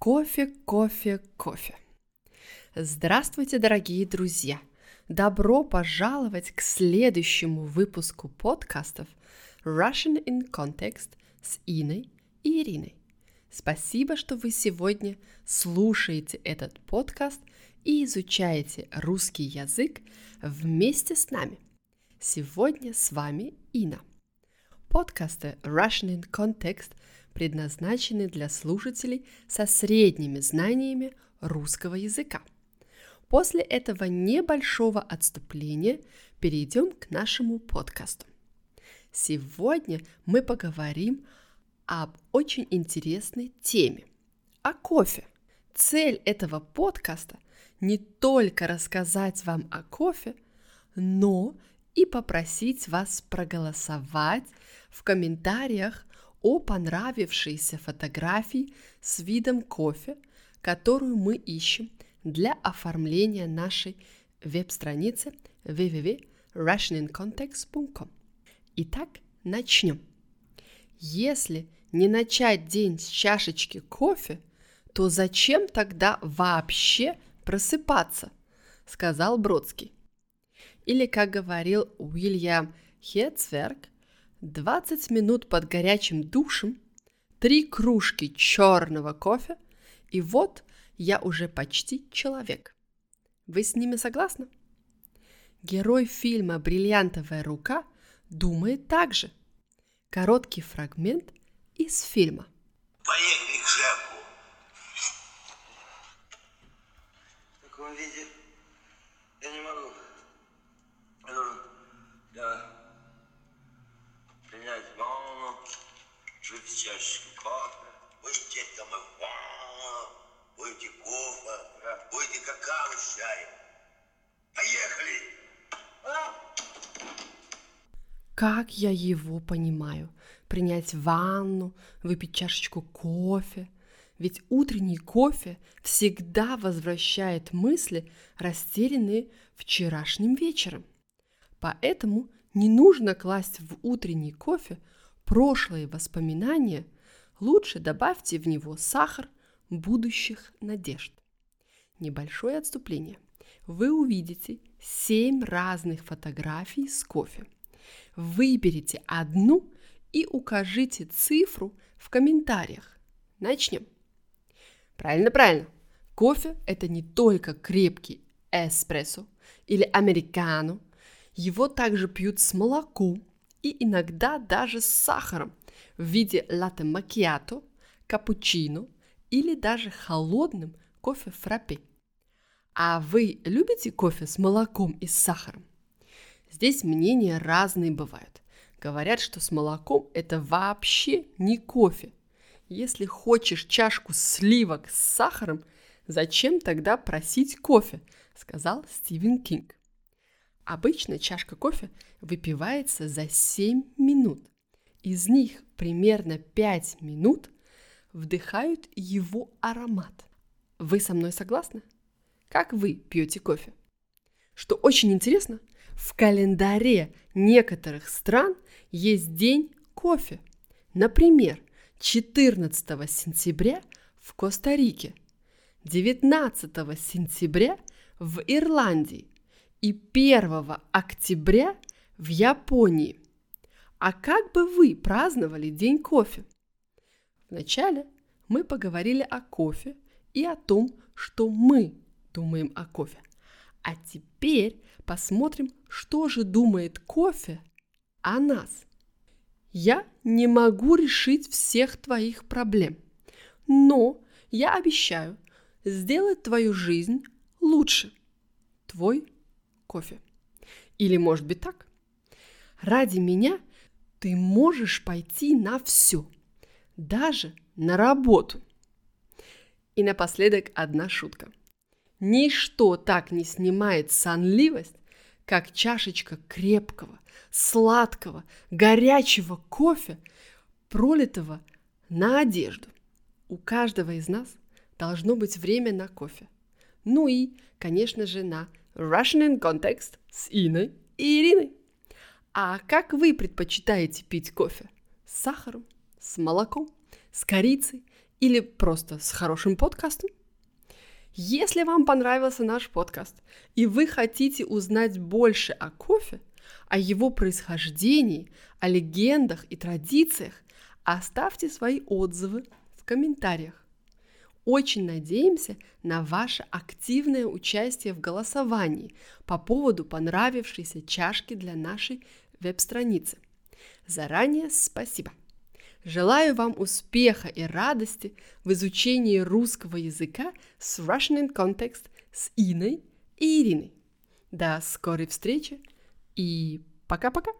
Кофе, кофе, кофе. Здравствуйте, дорогие друзья! Добро пожаловать к следующему выпуску подкастов Russian in Context с Иной и Ириной. Спасибо, что вы сегодня слушаете этот подкаст и изучаете русский язык вместе с нами. Сегодня с вами Ина. Подкасты Russian in Context предназначены для слушателей со средними знаниями русского языка. После этого небольшого отступления перейдем к нашему подкасту. Сегодня мы поговорим об очень интересной теме – о кофе. Цель этого подкаста – не только рассказать вам о кофе, но и попросить вас проголосовать в комментариях о понравившейся фотографии с видом кофе, которую мы ищем для оформления нашей веб-страницы www.russianincontext.com. Итак, начнем. Если не начать день с чашечки кофе, то зачем тогда вообще просыпаться? сказал Бродский. Или, как говорил Уильям Хетцверг, 20 минут под горячим душем, три кружки черного кофе, и вот я уже почти человек. Вы с ними согласны? Герой фильма «Бриллиантовая рука» думает так же. Короткий фрагмент из фильма. Поехали к шефу. В таком виде я не могу. Я должен да, принять ванну, Чашечку кофе. Будете там будете кофе, будете какао с чаем. Поехали! Как я его понимаю? Принять ванну, выпить чашечку кофе. Ведь утренний кофе всегда возвращает мысли, растерянные вчерашним вечером. Поэтому не нужно класть в утренний кофе прошлые воспоминания, лучше добавьте в него сахар будущих надежд. Небольшое отступление. Вы увидите 7 разных фотографий с кофе. Выберите одну и укажите цифру в комментариях. Начнем. Правильно, правильно. Кофе – это не только крепкий эспрессо или американо. Его также пьют с молоком и иногда даже с сахаром в виде латте макиато, капучино или даже холодным кофе фраппе. А вы любите кофе с молоком и с сахаром? Здесь мнения разные бывают. Говорят, что с молоком это вообще не кофе. Если хочешь чашку сливок с сахаром, зачем тогда просить кофе, сказал Стивен Кинг. Обычно чашка кофе выпивается за 7 минут. Из них примерно 5 минут вдыхают его аромат. Вы со мной согласны? Как вы пьете кофе? Что очень интересно, в календаре некоторых стран есть день кофе. Например, 14 сентября в Коста-Рике, 19 сентября в Ирландии и 1 октября в Японии. А как бы вы праздновали День кофе? Вначале мы поговорили о кофе и о том, что мы думаем о кофе. А теперь посмотрим, что же думает кофе о нас. Я не могу решить всех твоих проблем, но я обещаю сделать твою жизнь лучше. Твой кофе. Или может быть так? Ради меня ты можешь пойти на все, даже на работу. И напоследок одна шутка. Ничто так не снимает сонливость, как чашечка крепкого, сладкого, горячего кофе, пролитого на одежду. У каждого из нас должно быть время на кофе. Ну и, конечно же, на Russian in Context с Иной и Ириной. А как вы предпочитаете пить кофе? С сахаром, с молоком, с корицей или просто с хорошим подкастом. Если вам понравился наш подкаст и вы хотите узнать больше о кофе, о его происхождении, о легендах и традициях, оставьте свои отзывы в комментариях. Очень надеемся на ваше активное участие в голосовании по поводу понравившейся чашки для нашей веб-страницы. Заранее спасибо! Желаю вам успеха и радости в изучении русского языка с Russian in Context с Иной и Ириной. До скорой встречи и пока-пока!